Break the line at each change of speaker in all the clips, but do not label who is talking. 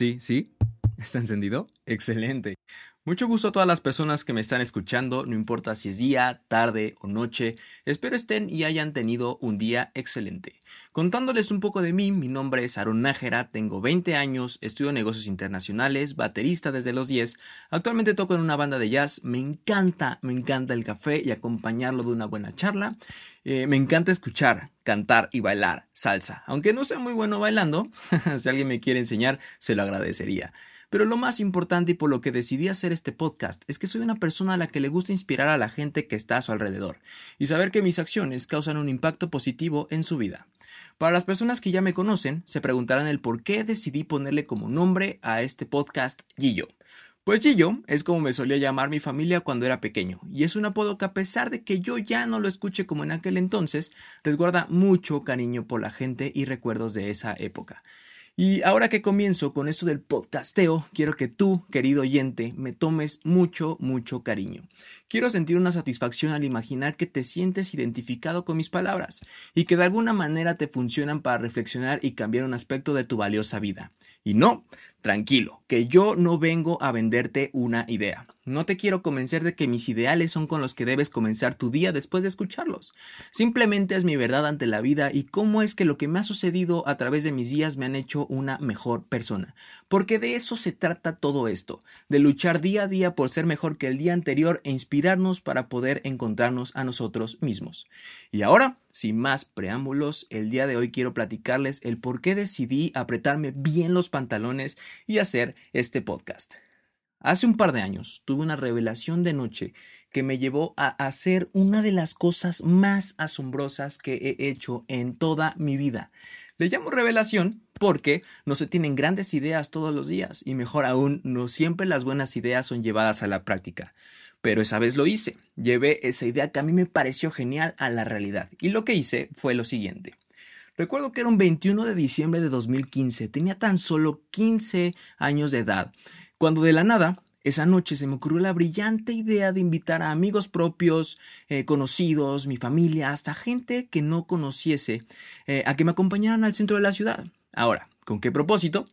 Sí, sí. ¿Está encendido? Excelente. Mucho gusto a todas las personas que me están escuchando, no importa si es día, tarde o noche, espero estén y hayan tenido un día excelente. Contándoles un poco de mí, mi nombre es Aaron Nájera, tengo 20 años, estudio negocios internacionales, baterista desde los 10, actualmente toco en una banda de jazz, me encanta, me encanta el café y acompañarlo de una buena charla, eh, me encanta escuchar, cantar y bailar salsa, aunque no sea muy bueno bailando, si alguien me quiere enseñar, se lo agradecería. Pero lo más importante y por lo que decidí hacer este podcast es que soy una persona a la que le gusta inspirar a la gente que está a su alrededor y saber que mis acciones causan un impacto positivo en su vida. Para las personas que ya me conocen, se preguntarán el por qué decidí ponerle como nombre a este podcast Gillo. Pues Gillo es como me solía llamar mi familia cuando era pequeño, y es un apodo que a pesar de que yo ya no lo escuche como en aquel entonces, resguarda mucho cariño por la gente y recuerdos de esa época. Y ahora que comienzo con esto del podcasteo, quiero que tú, querido oyente, me tomes mucho, mucho cariño. Quiero sentir una satisfacción al imaginar que te sientes identificado con mis palabras y que de alguna manera te funcionan para reflexionar y cambiar un aspecto de tu valiosa vida. Y no, tranquilo, que yo no vengo a venderte una idea. No te quiero convencer de que mis ideales son con los que debes comenzar tu día después de escucharlos. Simplemente es mi verdad ante la vida y cómo es que lo que me ha sucedido a través de mis días me han hecho una mejor persona. Porque de eso se trata todo esto, de luchar día a día por ser mejor que el día anterior e inspirarnos para poder encontrarnos a nosotros mismos. Y ahora, sin más preámbulos, el día de hoy quiero platicarles el por qué decidí apretarme bien los pantalones y hacer este podcast. Hace un par de años tuve una revelación de noche que me llevó a hacer una de las cosas más asombrosas que he hecho en toda mi vida. Le llamo revelación porque no se tienen grandes ideas todos los días y mejor aún, no siempre las buenas ideas son llevadas a la práctica. Pero esa vez lo hice, llevé esa idea que a mí me pareció genial a la realidad y lo que hice fue lo siguiente. Recuerdo que era un 21 de diciembre de 2015, tenía tan solo 15 años de edad cuando de la nada, esa noche se me ocurrió la brillante idea de invitar a amigos propios, eh, conocidos, mi familia, hasta gente que no conociese, eh, a que me acompañaran al centro de la ciudad. Ahora, ¿con qué propósito?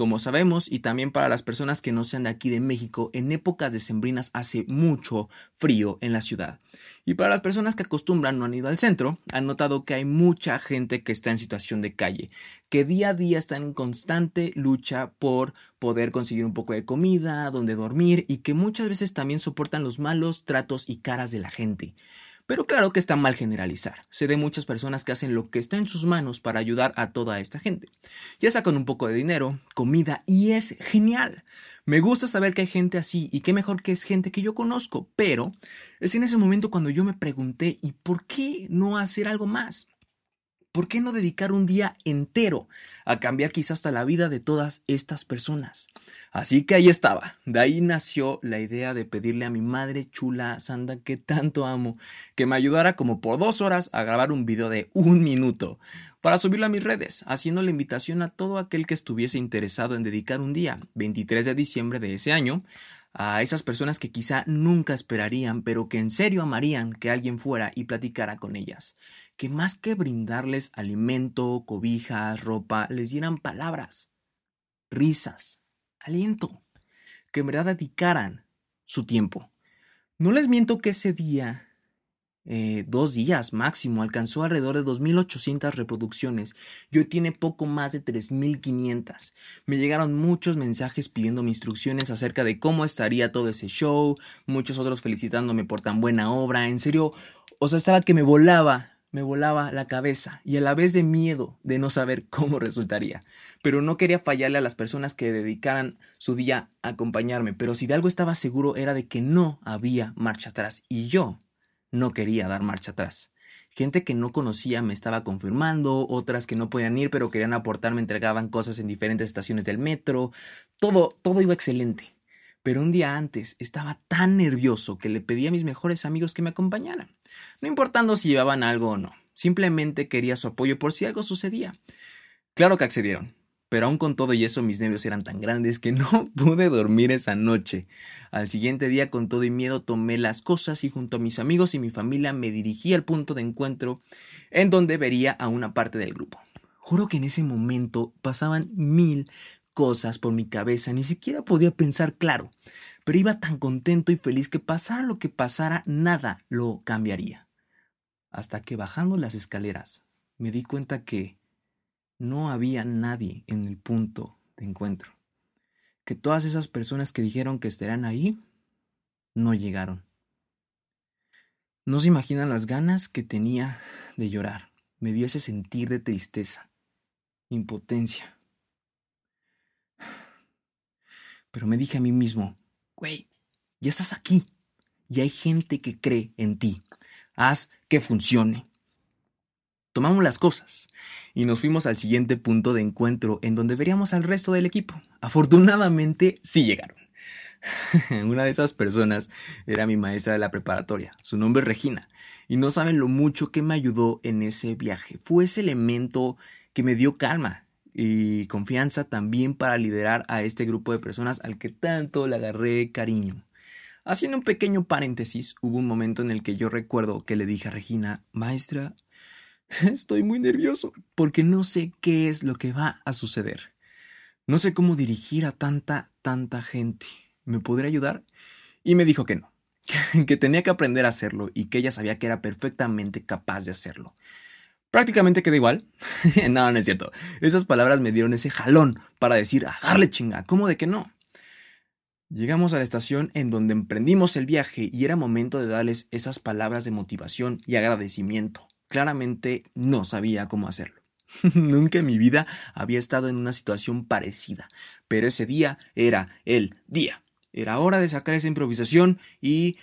Como sabemos, y también para las personas que no sean de aquí de México, en épocas decembrinas hace mucho frío en la ciudad. Y para las personas que acostumbran no han ido al centro, han notado que hay mucha gente que está en situación de calle, que día a día está en constante lucha por poder conseguir un poco de comida, donde dormir y que muchas veces también soportan los malos tratos y caras de la gente. Pero claro que está mal generalizar. Sé de muchas personas que hacen lo que está en sus manos para ayudar a toda esta gente. Ya sacan un poco de dinero, comida y es genial. Me gusta saber que hay gente así y qué mejor que es gente que yo conozco, pero es en ese momento cuando yo me pregunté, ¿y por qué no hacer algo más? ¿Por qué no dedicar un día entero a cambiar quizás hasta la vida de todas estas personas? Así que ahí estaba. De ahí nació la idea de pedirle a mi madre chula Sanda que tanto amo que me ayudara como por dos horas a grabar un video de un minuto para subirlo a mis redes, haciendo la invitación a todo aquel que estuviese interesado en dedicar un día, 23 de diciembre de ese año, a esas personas que quizá nunca esperarían, pero que en serio amarían que alguien fuera y platicara con ellas que más que brindarles alimento, cobijas, ropa, les dieran palabras, risas, aliento, que en verdad dedicaran su tiempo. No les miento que ese día, eh, dos días máximo, alcanzó alrededor de 2.800 reproducciones y hoy tiene poco más de 3.500. Me llegaron muchos mensajes pidiéndome instrucciones acerca de cómo estaría todo ese show, muchos otros felicitándome por tan buena obra, en serio, o sea, estaba que me volaba me volaba la cabeza y a la vez de miedo de no saber cómo resultaría. Pero no quería fallarle a las personas que dedicaran su día a acompañarme, pero si de algo estaba seguro era de que no había marcha atrás y yo no quería dar marcha atrás. Gente que no conocía me estaba confirmando, otras que no podían ir pero querían aportar me entregaban cosas en diferentes estaciones del metro. Todo, todo iba excelente. Pero un día antes estaba tan nervioso que le pedí a mis mejores amigos que me acompañaran, no importando si llevaban algo o no, simplemente quería su apoyo por si algo sucedía. Claro que accedieron, pero aún con todo y eso mis nervios eran tan grandes que no pude dormir esa noche. Al siguiente día con todo y miedo tomé las cosas y junto a mis amigos y mi familia me dirigí al punto de encuentro en donde vería a una parte del grupo. Juro que en ese momento pasaban mil cosas por mi cabeza, ni siquiera podía pensar claro, pero iba tan contento y feliz que pasara lo que pasara, nada lo cambiaría. Hasta que bajando las escaleras me di cuenta que no había nadie en el punto de encuentro, que todas esas personas que dijeron que estarían ahí no llegaron. No se imaginan las ganas que tenía de llorar. Me dio ese sentir de tristeza, impotencia. Pero me dije a mí mismo, güey, ya estás aquí y hay gente que cree en ti. Haz que funcione. Tomamos las cosas y nos fuimos al siguiente punto de encuentro en donde veríamos al resto del equipo. Afortunadamente sí llegaron. Una de esas personas era mi maestra de la preparatoria. Su nombre es Regina. Y no saben lo mucho que me ayudó en ese viaje. Fue ese elemento que me dio calma y confianza también para liderar a este grupo de personas al que tanto le agarré cariño. Haciendo un pequeño paréntesis, hubo un momento en el que yo recuerdo que le dije a Regina, maestra, estoy muy nervioso porque no sé qué es lo que va a suceder. No sé cómo dirigir a tanta, tanta gente. ¿Me podría ayudar? Y me dijo que no, que tenía que aprender a hacerlo y que ella sabía que era perfectamente capaz de hacerlo. Prácticamente queda igual. no, no es cierto. Esas palabras me dieron ese jalón para decir, a darle chinga, ¿cómo de que no? Llegamos a la estación en donde emprendimos el viaje y era momento de darles esas palabras de motivación y agradecimiento. Claramente no sabía cómo hacerlo. Nunca en mi vida había estado en una situación parecida, pero ese día era el día. Era hora de sacar esa improvisación y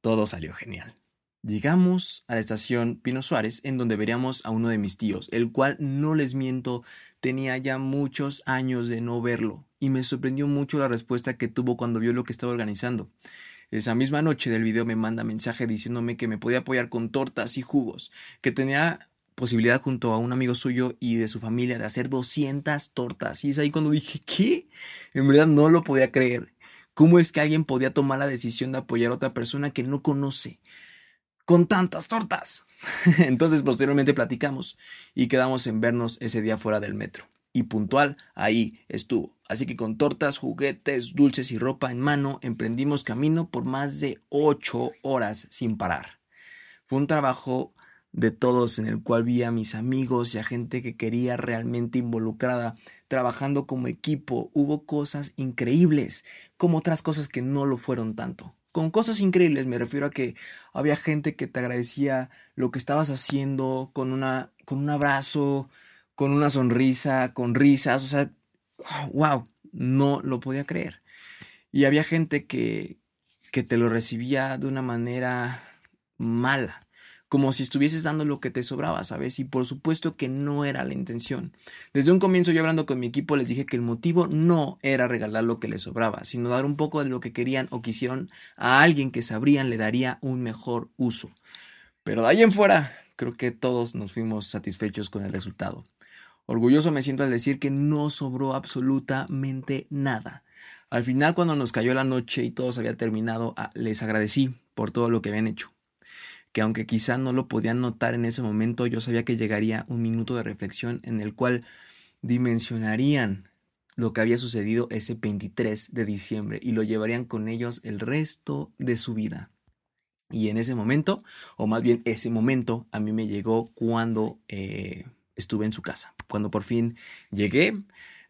todo salió genial. Llegamos a la estación Pino Suárez, en donde veríamos a uno de mis tíos, el cual, no les miento, tenía ya muchos años de no verlo, y me sorprendió mucho la respuesta que tuvo cuando vio lo que estaba organizando. Esa misma noche del video me manda mensaje diciéndome que me podía apoyar con tortas y jugos, que tenía posibilidad junto a un amigo suyo y de su familia de hacer 200 tortas. Y es ahí cuando dije, ¿qué? En verdad no lo podía creer. ¿Cómo es que alguien podía tomar la decisión de apoyar a otra persona que no conoce? Con tantas tortas. Entonces posteriormente platicamos y quedamos en vernos ese día fuera del metro. Y puntual, ahí estuvo. Así que con tortas, juguetes, dulces y ropa en mano, emprendimos camino por más de ocho horas sin parar. Fue un trabajo de todos en el cual vi a mis amigos y a gente que quería realmente involucrada, trabajando como equipo. Hubo cosas increíbles, como otras cosas que no lo fueron tanto. Con cosas increíbles me refiero a que había gente que te agradecía lo que estabas haciendo con una con un abrazo, con una sonrisa, con risas, o sea, wow, no lo podía creer. Y había gente que que te lo recibía de una manera mala como si estuvieses dando lo que te sobraba, ¿sabes? Y por supuesto que no era la intención. Desde un comienzo yo hablando con mi equipo les dije que el motivo no era regalar lo que les sobraba, sino dar un poco de lo que querían o quisieron a alguien que sabrían le daría un mejor uso. Pero de ahí en fuera, creo que todos nos fuimos satisfechos con el resultado. Orgulloso me siento al decir que no sobró absolutamente nada. Al final, cuando nos cayó la noche y todo se había terminado, ah, les agradecí por todo lo que habían hecho que aunque quizá no lo podían notar en ese momento, yo sabía que llegaría un minuto de reflexión en el cual dimensionarían lo que había sucedido ese 23 de diciembre y lo llevarían con ellos el resto de su vida. Y en ese momento, o más bien ese momento, a mí me llegó cuando eh, estuve en su casa, cuando por fin llegué,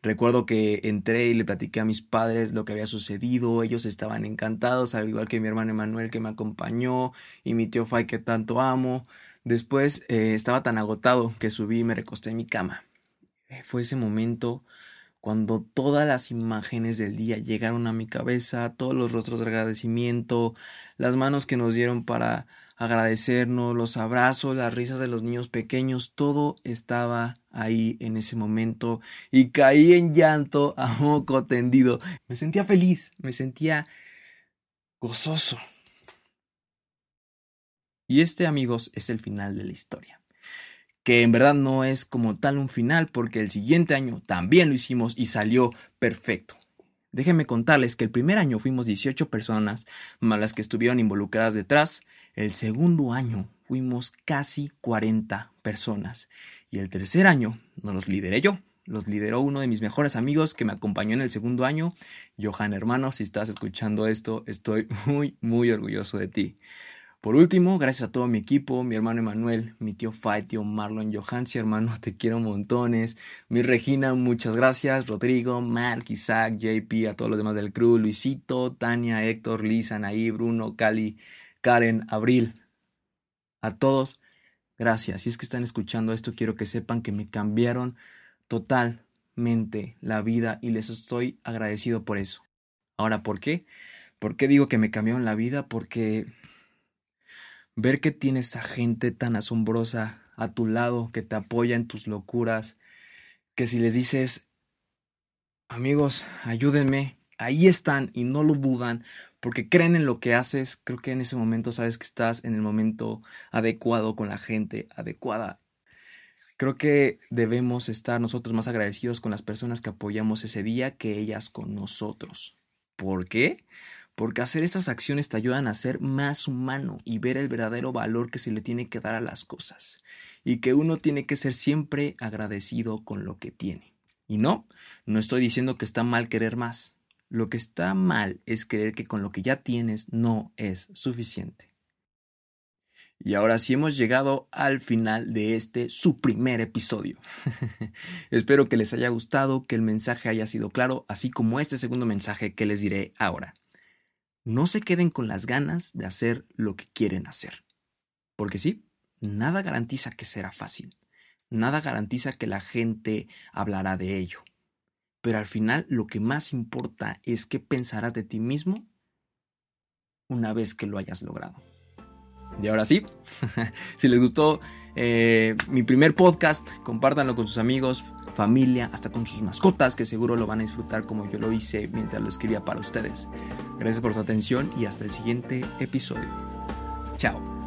Recuerdo que entré y le platiqué a mis padres lo que había sucedido, ellos estaban encantados, al igual que mi hermano Emanuel que me acompañó y mi tío Fay que tanto amo. Después eh, estaba tan agotado que subí y me recosté en mi cama. Eh, fue ese momento cuando todas las imágenes del día llegaron a mi cabeza, todos los rostros de agradecimiento, las manos que nos dieron para agradecernos, los abrazos, las risas de los niños pequeños, todo estaba ahí en ese momento y caí en llanto a moco tendido. Me sentía feliz, me sentía gozoso. Y este, amigos, es el final de la historia. Que en verdad no es como tal un final porque el siguiente año también lo hicimos y salió perfecto. Déjenme contarles que el primer año fuimos 18 personas, más las que estuvieron involucradas detrás. El segundo año fuimos casi 40 personas. Y el tercer año no los lideré yo, los lideró uno de mis mejores amigos que me acompañó en el segundo año. Johan, hermano, si estás escuchando esto, estoy muy, muy orgulloso de ti. Por último, gracias a todo mi equipo, mi hermano Emanuel, mi tío Fai, tío Marlon, Johansi, hermano, te quiero montones. Mi Regina, muchas gracias. Rodrigo, Mark, Isaac, JP, a todos los demás del crew, Luisito, Tania, Héctor, Lisa, Naí, Bruno, Cali, Karen, Abril. A todos, gracias. Si es que están escuchando esto, quiero que sepan que me cambiaron totalmente la vida y les estoy agradecido por eso. Ahora, ¿por qué? ¿Por qué digo que me cambiaron la vida? Porque ver que tienes a gente tan asombrosa a tu lado que te apoya en tus locuras, que si les dices, amigos, ayúdenme, ahí están y no lo dudan, porque creen en lo que haces, creo que en ese momento sabes que estás en el momento adecuado con la gente adecuada Creo que debemos estar nosotros más agradecidos con las personas que apoyamos ese día que ellas con nosotros. ¿Por qué? Porque hacer esas acciones te ayudan a ser más humano y ver el verdadero valor que se le tiene que dar a las cosas. Y que uno tiene que ser siempre agradecido con lo que tiene. Y no, no estoy diciendo que está mal querer más. Lo que está mal es creer que con lo que ya tienes no es suficiente. Y ahora sí hemos llegado al final de este su primer episodio. Espero que les haya gustado, que el mensaje haya sido claro, así como este segundo mensaje que les diré ahora. No se queden con las ganas de hacer lo que quieren hacer. Porque sí, nada garantiza que será fácil. Nada garantiza que la gente hablará de ello. Pero al final lo que más importa es qué pensarás de ti mismo una vez que lo hayas logrado. Y ahora sí, si les gustó eh, mi primer podcast, compártanlo con sus amigos, familia, hasta con sus mascotas, que seguro lo van a disfrutar como yo lo hice mientras lo escribía para ustedes. Gracias por su atención y hasta el siguiente episodio. Chao.